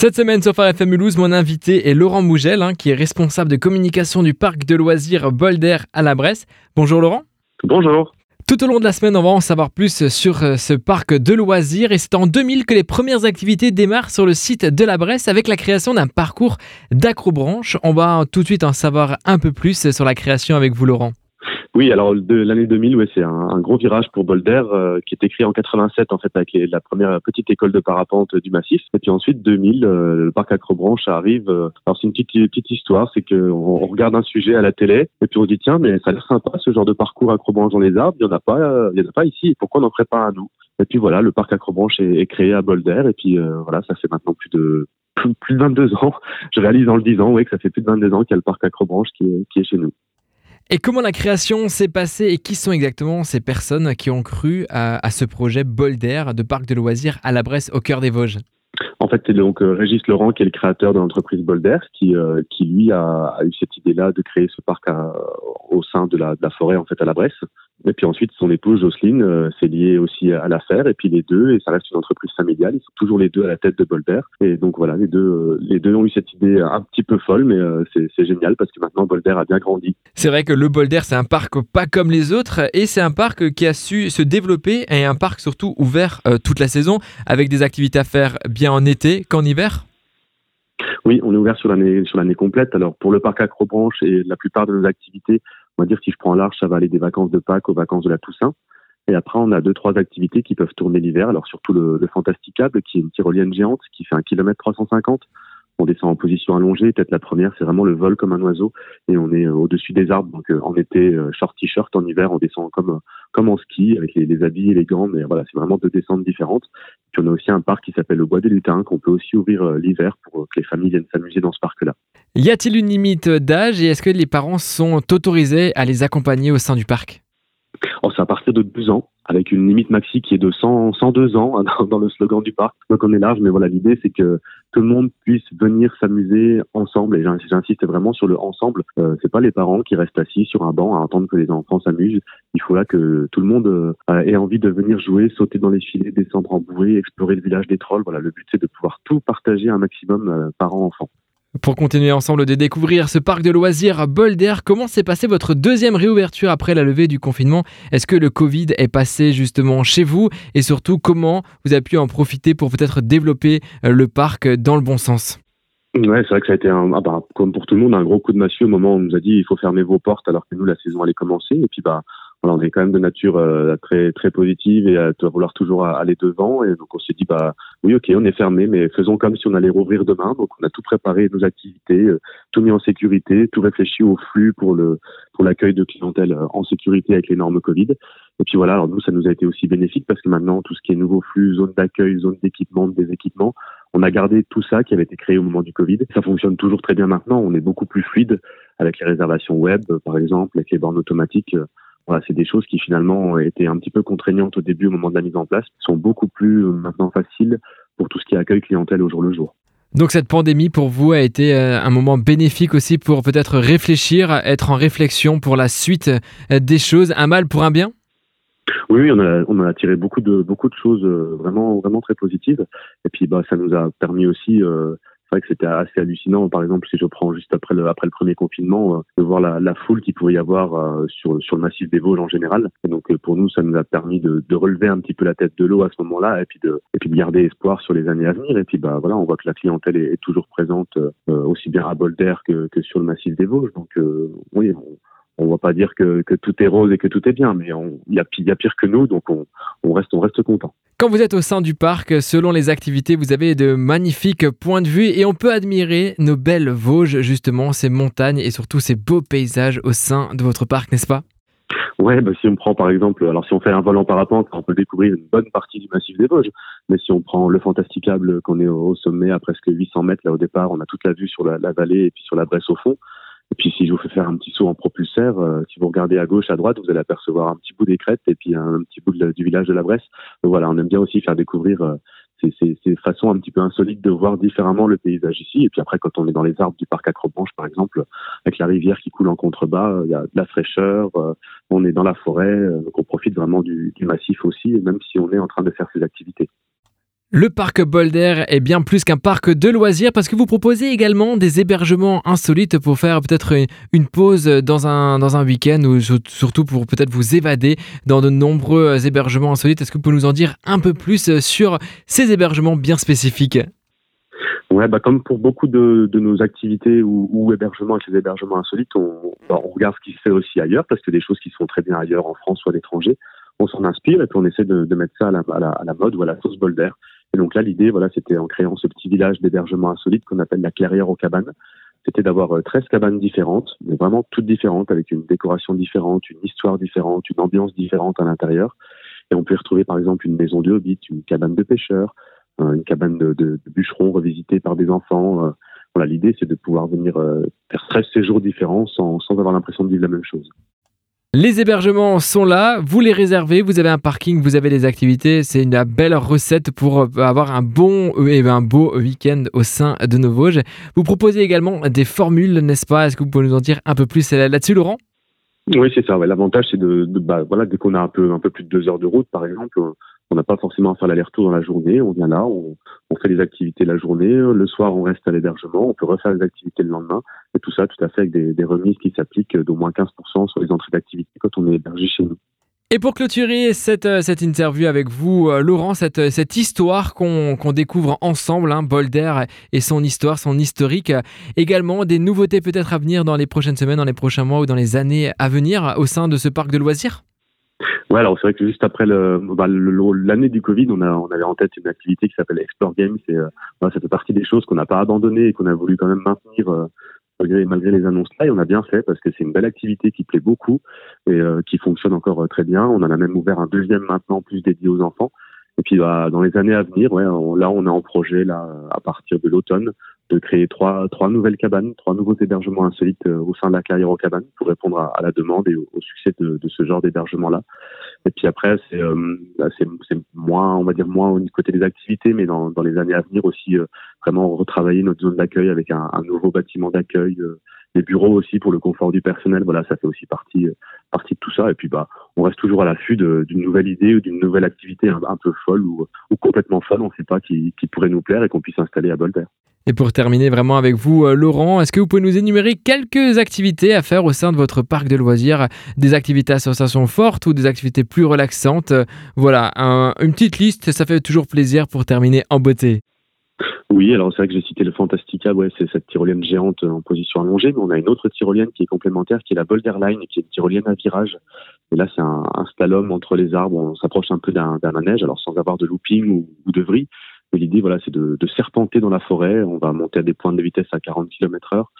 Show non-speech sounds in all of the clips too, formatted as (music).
Cette semaine sur Phare FM Mulhouse, mon invité est Laurent Mougel, hein, qui est responsable de communication du parc de loisirs Bolder à la Bresse. Bonjour Laurent. Bonjour. Tout au long de la semaine, on va en savoir plus sur euh, ce parc de loisirs et c'est en 2000 que les premières activités démarrent sur le site de la Bresse avec la création d'un parcours d'acrobranche. On va tout de suite en savoir un peu plus sur la création avec vous Laurent. Oui, alors l'année 2000, ouais, c'est un, gros virage pour Boulder euh, qui est créé en 87 en fait avec la première petite école de parapente du massif. Et puis ensuite 2000, euh, le parc Acrobranche arrive. Euh, alors c'est une petite, petite histoire, c'est qu'on on regarde un sujet à la télé et puis on dit tiens mais ça a l'air sympa ce genre de parcours Acrobranche dans les arbres. Il y en a pas, il y en a pas ici. Pourquoi on n'en ferait pas à nous? Et puis voilà, le parc Acrobranche est, est créé à Boulder et puis voilà, ça fait maintenant plus de plus, de 22 ans. (laughs) Je réalise dans le 10 ans, oui, que ça fait plus de 22 ans qu'il y a le parc Acrobranche qui est, qui est chez nous. Et comment la création s'est passée et qui sont exactement ces personnes qui ont cru à, ce projet Bolder de parc de loisirs à la Bresse au cœur des Vosges? En fait, c'est donc euh, Régis Laurent qui est le créateur de l'entreprise Bolder, qui, euh, lui a, eu cette idée-là de créer ce parc au sein de la, de la, forêt en fait à la Bresse. Et puis ensuite, son épouse Jocelyne euh, s'est liée aussi à l'affaire. Et puis les deux, et ça reste une entreprise familiale, ils sont toujours les deux à la tête de Bolder. Et donc voilà, les deux, euh, les deux ont eu cette idée un petit peu folle, mais euh, c'est génial parce que maintenant Bolder a bien grandi. C'est vrai que le Bolder, c'est un parc pas comme les autres, et c'est un parc qui a su se développer, et un parc surtout ouvert toute la saison, avec des activités à faire bien en été qu'en hiver. Oui, on est ouvert sur l'année sur l'année complète. Alors pour le parc Acrobranche et la plupart de nos activités, on va dire si je prends large, ça va aller des vacances de Pâques aux vacances de la Toussaint. Et après, on a deux, trois activités qui peuvent tourner l'hiver. Alors surtout le, le Fantasticable, qui est une tyrolienne géante qui fait un kilomètre 350 on descend en position allongée. Peut-être la première, c'est vraiment le vol comme un oiseau et on est euh, au-dessus des arbres. Donc euh, en été, euh, short t-shirt, en hiver, on descend comme comme en ski avec les, habits et les gants. Mais voilà, c'est vraiment deux descentes différentes. Puis on a aussi un parc qui s'appelle le Bois des Lutins qu'on peut aussi ouvrir l'hiver pour que les familles viennent s'amuser dans ce parc-là. Y a-t-il une limite d'âge et est-ce que les parents sont autorisés à les accompagner au sein du parc? Oh, c'est à partir de 12 ans avec une limite maxi qui est de 100, 102 ans hein, (laughs) dans, le slogan du parc. Donc on est large, mais voilà, l'idée c'est que tout le monde puisse venir s'amuser ensemble. Et j'insiste vraiment sur le ensemble. Euh, c'est pas les parents qui restent assis sur un banc à attendre que les enfants s'amusent. Il faut là que tout le monde euh, ait envie de venir jouer, sauter dans les filets, descendre en bouée, explorer le village des trolls. Voilà, le but c'est de pouvoir tout partager un maximum euh, parents-enfants. Pour continuer ensemble de découvrir ce parc de loisirs à Boulder, comment s'est passée votre deuxième réouverture après la levée du confinement? Est-ce que le Covid est passé justement chez vous? Et surtout, comment vous avez pu en profiter pour peut-être développer euh, le parc dans le bon sens? Ouais, c'est vrai que ça a été, un, ah bah, comme pour tout le monde, un gros coup de massue au moment où on nous a dit il faut fermer vos portes alors que nous, la saison allait commencer. Et puis, bah, on est quand même de nature euh, très très positive et à vouloir toujours aller devant. Et donc on s'est dit bah oui ok on est fermé, mais faisons comme si on allait rouvrir demain. Donc on a tout préparé nos activités, euh, tout mis en sécurité, tout réfléchi au flux pour le pour l'accueil de clientèle euh, en sécurité avec les normes Covid. Et puis voilà, alors nous ça nous a été aussi bénéfique parce que maintenant tout ce qui est nouveau flux, zone d'accueil, zone d'équipement, des équipements, on a gardé tout ça qui avait été créé au moment du Covid. Ça fonctionne toujours très bien maintenant. On est beaucoup plus fluide avec les réservations web, par exemple, avec les bornes automatiques voilà, c'est des choses qui finalement étaient un petit peu contraignantes au début, au moment de la mise en place, sont beaucoup plus euh, maintenant faciles pour tout ce qui est accueil clientèle au jour le jour. Donc cette pandémie pour vous a été euh, un moment bénéfique aussi pour peut-être réfléchir, être en réflexion pour la suite euh, des choses, un mal pour un bien? Oui, on a, on a tiré beaucoup de beaucoup de choses vraiment vraiment très positives. Et puis bah ça nous a permis aussi c'est vrai que c'était assez hallucinant. Par exemple, si je prends juste après le, après le premier confinement, euh, de voir la, la foule qu'il pouvait y avoir euh, sur, sur le massif des Vosges en général. Et donc, euh, pour nous, ça nous a permis de, de relever un petit peu la tête de l'eau à ce moment-là et puis de, et puis de garder espoir sur les années à venir. Et puis, bah, voilà, on voit que la clientèle est, toujours présente aussi bien à Bolder que, que sur le massif des Vosges. Donc, oui, on, va pas dire que, que, tout est rose et que tout est bien, mais il y a, y a, pire que nous, donc on, on reste, on reste content. Quand vous êtes au sein du parc, selon les activités, vous avez de magnifiques points de vue et on peut admirer nos belles Vosges, justement, ces montagnes et surtout ces beaux paysages au sein de votre parc, n'est-ce pas? Ouais, bah, si on prend par exemple, alors si on fait un vol en parapente, on peut découvrir une bonne partie du massif des Vosges. Mais si on prend le Fantasticable, qu'on est au sommet à presque 800 mètres là au départ, on a toute la vue sur la, la vallée et puis sur la Bresse au fond. Et puis si je vous fais faire un petit saut en propulseur, euh, si vous regardez à gauche, à droite, vous allez apercevoir un petit bout des crêtes et puis un, petit bout du village de la Bresse. Voilà, on aime bien aussi faire découvrir euh, ces, ces, ces, façons un petit peu insolites de voir différemment le paysage ici. Et puis après, quand on est dans les arbres du parc Acrobranche, par exemple, avec la rivière qui coule en contrebas, euh, il y a de la fraîcheur, on est dans la forêt, donc on profite vraiment du, du massif aussi, même si on est en train de faire ces activités. Le parc Boulder est bien plus qu'un parc de loisirs parce que vous proposez également des hébergements insolites pour faire peut-être une pause dans un, dans un week-end ou surtout pour peut-être vous évader dans de nombreux hébergements insolites. Est-ce que vous pouvez nous en dire un peu plus sur ces hébergements bien spécifiques? Ouais, bah comme pour beaucoup de, de nos activités ou, hébergements avec les hébergements insolites, on, bah, on, regarde ce qui se fait aussi ailleurs parce que des choses qui se font très bien ailleurs en France ou à l'étranger, on s'en inspire et puis on essaie de, mettre ça à la, mode ou à la sauce Boulder. Et donc là, l'idée, voilà, c'était en créant ce petit village d'hébergement insolite qu'on appelle la Clairière aux cabanes. C'était d'avoir 13 euh, cabanes différentes, mais vraiment toutes différentes, avec une décoration différente, une histoire différente, une ambiance différente à l'intérieur. Et on peut y retrouver par exemple une maison de hobbit, une cabane de pêcheurs, euh, une cabane de, bûcherons revisitée par des enfants. Euh, voilà, l'idée c'est de pouvoir venir faire 13 séjours différents sans avoir l'impression de vivre la même chose. Les hébergements sont là, vous les réservez, vous avez un parking, vous avez des activités, c'est une belle recette pour avoir un bon et un beau week-end au sein de nos Vosges. Vous proposez également des formules, n'est-ce pas? Est-ce que vous pouvez nous en dire un peu plus là-dessus, Laurent? Oui, c'est ça. L'avantage, c'est de, de bah, voilà, dès qu'on a un peu, un peu plus de deux heures de route, par exemple, on n'a pas forcément à faire l'aller-retour dans la journée. On vient là, on, fait les activités la journée. Le soir, on reste à l'hébergement. On peut refaire les activités le lendemain. Et tout ça, tout à fait avec des, remises qui s'appliquent d'au moins 15% sur les entrées d'activité quand on est hébergé chez nous. Et pour clôturer cette, euh, cette interview avec vous, euh, Laurent, cette, euh, cette histoire qu'on qu découvre ensemble, hein, Boulder et son histoire, son historique, également des nouveautés peut-être à venir dans les prochaines semaines, dans les prochains mois ou dans les années à venir au sein de ce parc de loisirs? Ouais, alors c'est vrai que juste après le, bah, l'année du Covid, on, a, on avait en tête une activité qui s'appelle Explore Games. Et euh, bah, ça fait partie des choses qu'on n'a pas abandonnées et qu'on a voulu quand même maintenir euh, malgré, malgré les annonces là. Et on a bien fait parce que c'est une belle activité qui plaît beaucoup et euh, qui fonctionne encore euh, très bien. On en a même ouvert un deuxième maintenant plus dédié aux enfants. Et puis bah, dans les années à venir, ouais, là on est en projet là à partir de l'automne de créer trois, trois nouvelles cabanes, trois nouveaux hébergements insolites euh, au sein de la carrière aux cabanes pour répondre à, la demande et au, au succès de, de, ce genre d'hébergement-là. Et puis après, c'est euh, bah, moins, on va dire moins au côté des activités, mais dans, dans les années à venir aussi, euh, vraiment retravailler notre zone d'accueil avec un, un, nouveau bâtiment d'accueil, euh, des bureaux aussi pour le confort du personnel. Voilà, ça fait aussi partie, euh, partie de tout ça. Et puis, bah, on reste toujours à l'affût d'une nouvelle idée ou d'une nouvelle activité un, peu folle ou, ou complètement folle, on ne sait pas, qui, qui pourrait nous plaire et qu'on puisse s'installer à Bolter. Et pour terminer vraiment avec vous, euh, Laurent, est-ce que vous pouvez nous énumérer quelques activités à faire au sein de votre parc de loisirs? Des activités à sensation forte ou des activités plus relaxantes? Voilà, un, une petite liste, ça fait toujours plaisir pour terminer en beauté. Oui, alors c'est vrai que j'ai cité le Fantastica, c'est cette tyrolienne géante en position allongée, mais on a une autre tyrolienne qui est complémentaire, qui est la Boulderline, qui est une tyrolienne à virage. Et là, c'est un, un slalom entre les arbres, on s'approche un peu d'un manège, alors sans avoir de looping ou, ou de vrille. L'idée, voilà, c'est de, de, serpenter dans la forêt. On va monter à des points de vitesse à 40 km heure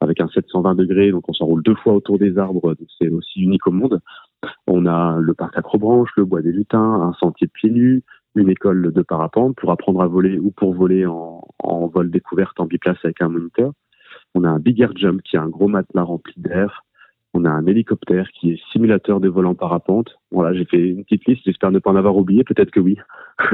avec un 720 degrés, donc on s'enroule deux fois autour des arbres, c'est aussi unique au monde. On a le parc Acrobranche, le bois des lutins, un sentier de pieds nus, une école de parapente pour apprendre à voler ou pour voler en, en vol découverte en biplace avec un moniteur. On a un big air jump qui est un gros matelas rempli d'air. On a un hélicoptère qui est simulateur de vol en parapente. Voilà, j'ai fait une petite liste, j'espère ne pas en avoir oublié, peut-être que oui. (laughs)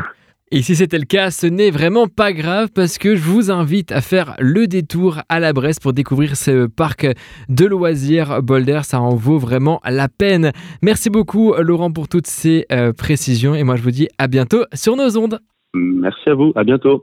Et si c'était le cas, ce n'est vraiment pas grave parce que je vous invite à faire le détour à la Bresse pour découvrir ce parc de loisirs Boulder. Ça en vaut vraiment la peine. Merci beaucoup Laurent pour toutes ces euh, précisions et moi je vous dis à bientôt sur nos ondes. Merci à vous, à bientôt.